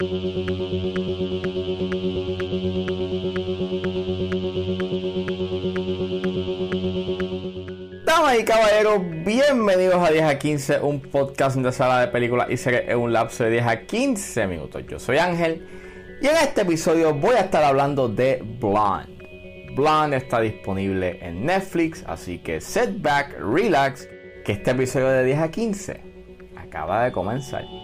Damas y caballeros, bienvenidos a 10 a 15, un podcast de sala de películas y series en un lapso de 10 a 15 minutos. Yo soy Ángel y en este episodio voy a estar hablando de Blonde. Blonde está disponible en Netflix, así que set back, relax, que este episodio de 10 a 15 acaba de comenzar.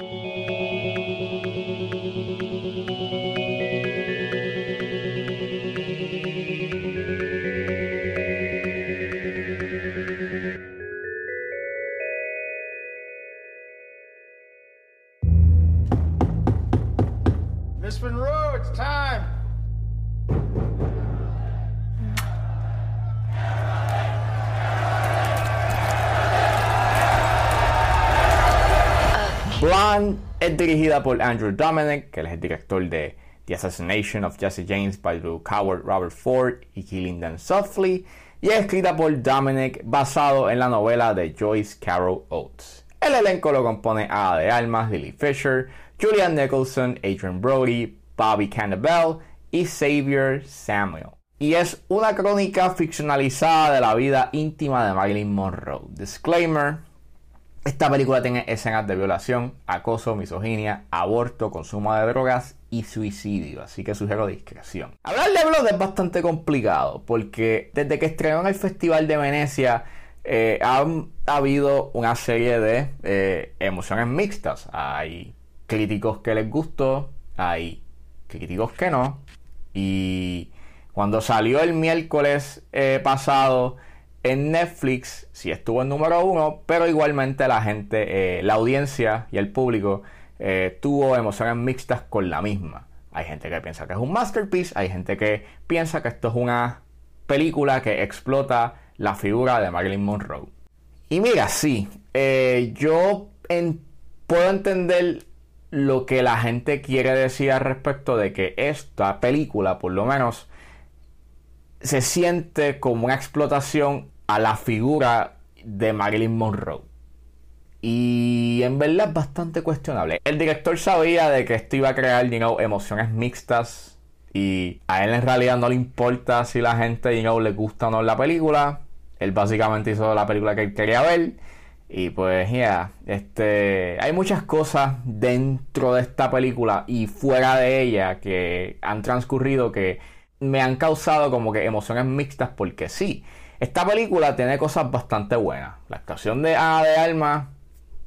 Miss Monroe, it's time. Blonde es dirigida por Andrew Dominic, que es el director de The Assassination of Jesse James by Drew Coward, Robert Ford y Killing Them Softly, y es escrita por Dominic basado en la novela de Joyce Carol Oates. El elenco lo compone a de Almas, Lily Fisher, Julian Nicholson, Adrian Brody, Bobby Cannavale y Xavier Samuel. Y es una crónica ficcionalizada de la vida íntima de Marilyn Monroe. Disclaimer, esta película tiene escenas de violación, acoso, misoginia, aborto, consumo de drogas y suicidio, así que sugiero discreción. Hablar de Blood es bastante complicado porque desde que estrenó en el Festival de Venecia eh, ha, ha habido una serie de eh, emociones mixtas. Hay críticos que les gustó, hay críticos que no. Y cuando salió el miércoles eh, pasado en Netflix, sí estuvo en número uno, pero igualmente la gente, eh, la audiencia y el público eh, tuvo emociones mixtas con la misma. Hay gente que piensa que es un masterpiece, hay gente que piensa que esto es una película que explota la figura de Marilyn Monroe. Y mira, sí, yo puedo entender lo que la gente quiere decir al respecto de que esta película, por lo menos, se siente como una explotación a la figura de Marilyn Monroe. Y en verdad es bastante cuestionable. El director sabía de que esto iba a crear, you emociones mixtas. Y a él en realidad no le importa si la gente, you le gusta o no la película. Él básicamente hizo la película que él quería ver. Y pues, ya, este, hay muchas cosas dentro de esta película y fuera de ella que han transcurrido que me han causado como que emociones mixtas porque sí, esta película tiene cosas bastante buenas. La actuación de Ana de Alma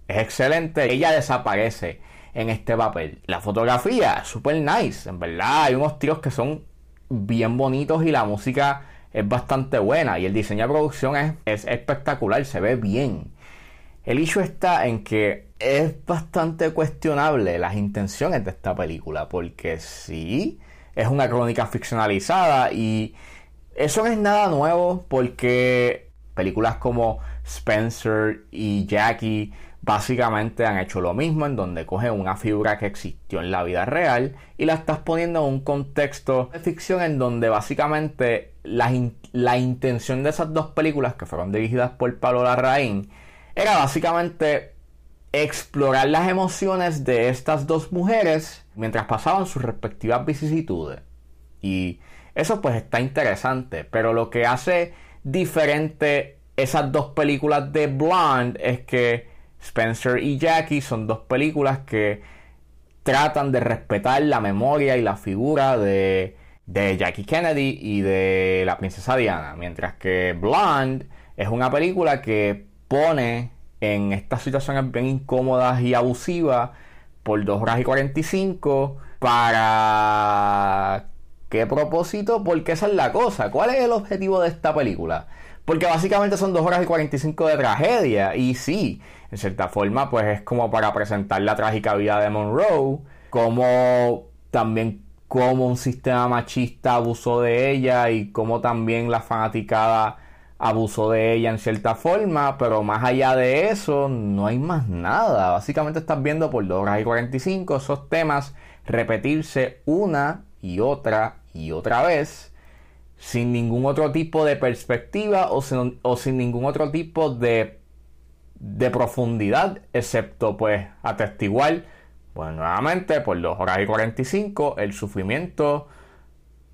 es excelente. Ella desaparece en este papel. La fotografía es super nice. En verdad, hay unos tiros que son bien bonitos y la música es bastante buena. Y el diseño de producción es, es espectacular, se ve bien. El hecho está en que es bastante cuestionable las intenciones de esta película, porque sí, es una crónica ficcionalizada y eso no es nada nuevo porque películas como Spencer y Jackie básicamente han hecho lo mismo en donde cogen una figura que existió en la vida real y la estás poniendo en un contexto de ficción en donde básicamente la, la intención de esas dos películas que fueron dirigidas por Pablo Larraín era básicamente explorar las emociones de estas dos mujeres mientras pasaban sus respectivas vicisitudes. Y eso pues está interesante, pero lo que hace diferente esas dos películas de Blonde es que Spencer y Jackie son dos películas que tratan de respetar la memoria y la figura de, de Jackie Kennedy y de la princesa Diana, mientras que Blonde es una película que pone en estas situaciones bien incómodas y abusivas por 2 horas y 45 para qué propósito, porque esa es la cosa, ¿cuál es el objetivo de esta película? Porque básicamente son 2 horas y 45 de tragedia y sí, en cierta forma pues es como para presentar la trágica vida de Monroe, como también cómo un sistema machista abusó de ella y cómo también la fanaticada abusó de ella en cierta forma, pero más allá de eso no hay más nada. Básicamente estás viendo por 2 horas y 45 esos temas repetirse una y otra y otra vez sin ningún otro tipo de perspectiva o sin, ningún otro tipo de, de profundidad, excepto pues atestiguar Pues nuevamente, por 2 horas y 45, el sufrimiento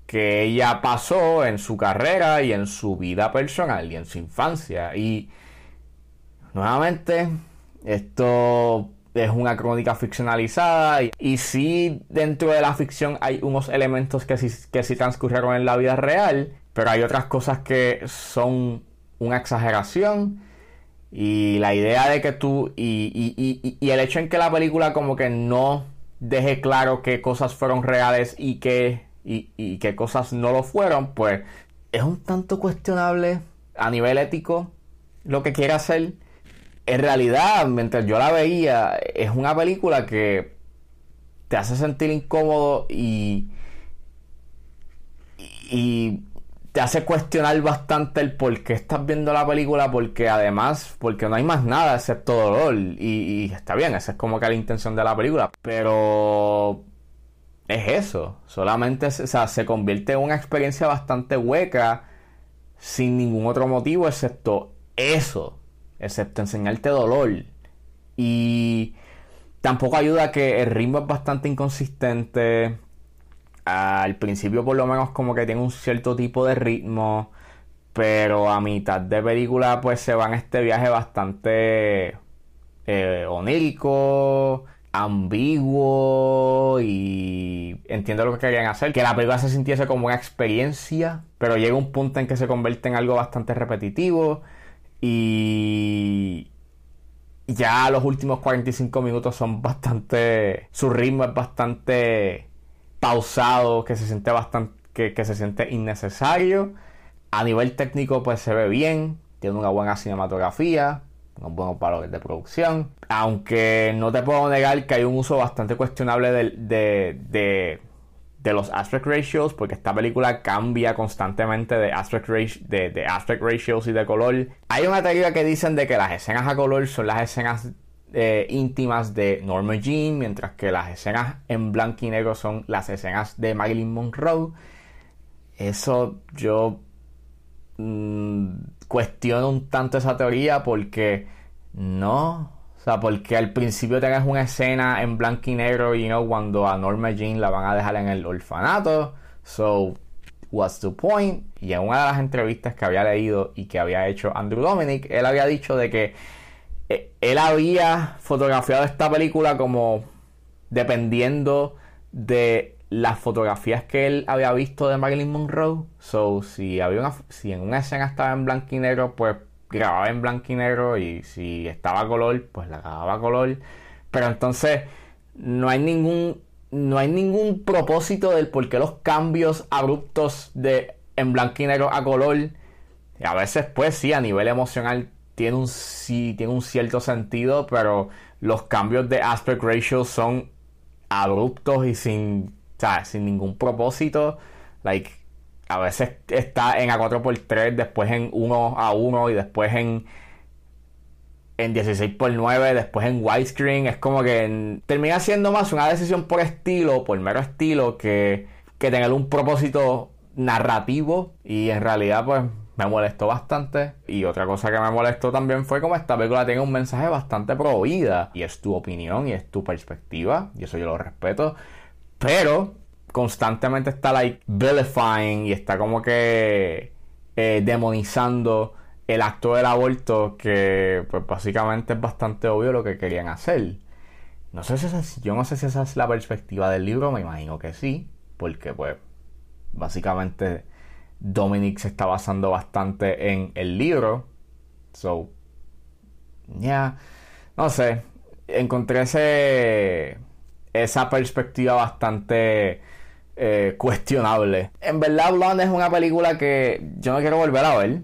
que ella pasó en su carrera y en su vida personal y en su infancia. Y nuevamente, esto es una crónica ficcionalizada y, y sí dentro de la ficción hay unos elementos que sí, que sí transcurrieron en la vida real, pero hay otras cosas que son una exageración y la idea de que tú y, y, y, el hecho en que la película como que no deje claro qué cosas fueron reales y qué, y, qué cosas no lo fueron, pues es un tanto cuestionable a nivel ético lo que quiere hacer en realidad, mientras yo la veía, es una película que te hace sentir incómodo y, y te hace cuestionar bastante el por qué estás viendo la película, porque además, porque no hay más nada excepto dolor. Y, y está bien, esa es como que la intención de la película. Pero es eso, solamente se convierte en una experiencia bastante hueca sin ningún otro motivo excepto eso excepto enseñarte dolor. Y tampoco ayuda que el ritmo es bastante inconsistente. Al principio por lo menos como que tiene un cierto tipo de ritmo. Pero a mitad de película pues se va en este viaje bastante eh, onírico, ambiguo y entiendo lo que querían hacer. Que la película se sintiese como una experiencia, pero llega un punto en que se convierte en algo bastante repetitivo y ya los últimos 45 minutos son bastante. Su ritmo es bastante pausado, que se siente bastante. Que, se siente innecesario. A nivel técnico, pues se ve bien. Tiene una buena cinematografía. Unos buenos valores de producción. Aunque no te puedo negar que hay un uso bastante cuestionable de de los aspect ratios, porque esta película cambia constantemente de aspect, de, aspect ratios y de color. Hay una teoría que dicen de que las escenas a color son las escenas eh, íntimas de Norma Jean, mientras que las escenas en blanco y negro son las escenas de Marilyn Monroe. Eso yo mm, cuestiono un tanto esa teoría porque no, o sea, porque al principio tengas una escena en blanco y negro, you know, cuando a Norma Jean la van a dejar en el orfanato. So, what's the point? Y en una de las entrevistas que había leído y que había hecho Andrew Dominic, él había dicho de que eh, él había fotografiado esta película como dependiendo de las fotografías que él había visto de Marilyn Monroe. So, si había una, si en una escena estaba en blanco y negro, pues grababa en blanco y negro y si estaba a color, pues la grababa a color. Pero entonces no hay ningún no hay ningún propósito del por qué los cambios abruptos de en blanco y negro a color. A veces pues sí, a nivel emocional tiene un sí, tiene un cierto sentido, pero los cambios de aspect ratio son abruptos y sin, sin ningún propósito. Like a veces está en A4x3, después en 1 a 1 y después en, en 16x9, después en widescreen. Es como que termina siendo más una decisión por estilo, por mero estilo, que, que tener un propósito narrativo. Y en realidad, pues me molestó bastante. Y otra cosa que me molestó también fue como esta película tiene un mensaje bastante pro vida. Y es tu opinión y es tu perspectiva. Y eso yo lo respeto. Pero constantemente está like vilifying y está como que eh, demonizando el acto del aborto que pues básicamente es bastante obvio lo que querían hacer. No sé si esa, yo no sé si esa es la perspectiva del libro, me imagino que sí, porque pues básicamente Dominic se está basando bastante en el libro. So, ya, no sé, encontré ese, esa perspectiva bastante eh, cuestionable. En verdad, Blonde es una película que yo no quiero volver a ver.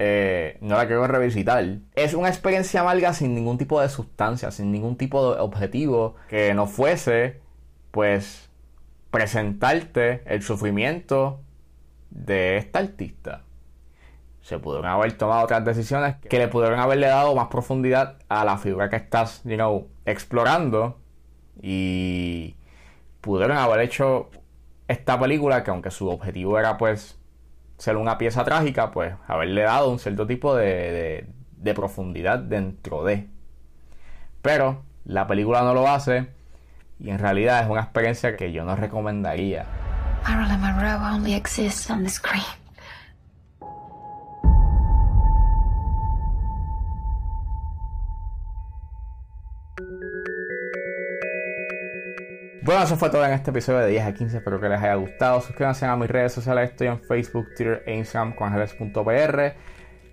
Eh, no la quiero revisitar. Es una experiencia amarga sin ningún tipo de sustancia, sin ningún tipo de objetivo que no fuese, pues, presentarte el sufrimiento de esta artista. Se pudieron haber tomado otras decisiones que le pudieron haberle dado más profundidad a la figura que estás, you know, explorando y pudieron haber hecho esta película, que aunque su objetivo era pues ser una pieza trágica, pues haberle dado un cierto tipo de, profundidad dentro de. Pero la película no lo hace y en realidad es una experiencia que yo no recomendaría. Marilyn Monroe only exists on the screen. Bueno, eso fue todo en este episodio de 10 a 15. Espero que les haya gustado. Suscríbanse a mis redes sociales. Estoy en Facebook, Twitter e Instagram con Angeles.pr.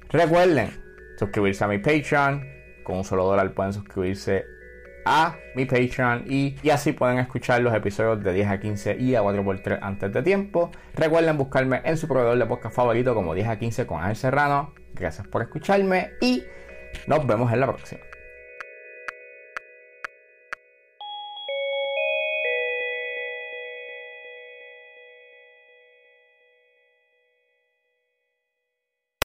Recuerden suscribirse a mi Patreon. Con un solo dólar pueden suscribirse a mi Patreon y, y, así pueden escuchar los episodios de 10 a 15 y a 4x3 antes de tiempo. Recuerden buscarme en su proveedor de podcast favorito como 10 a 15 con Ángel Serrano. Gracias por escucharme y nos vemos en la próxima.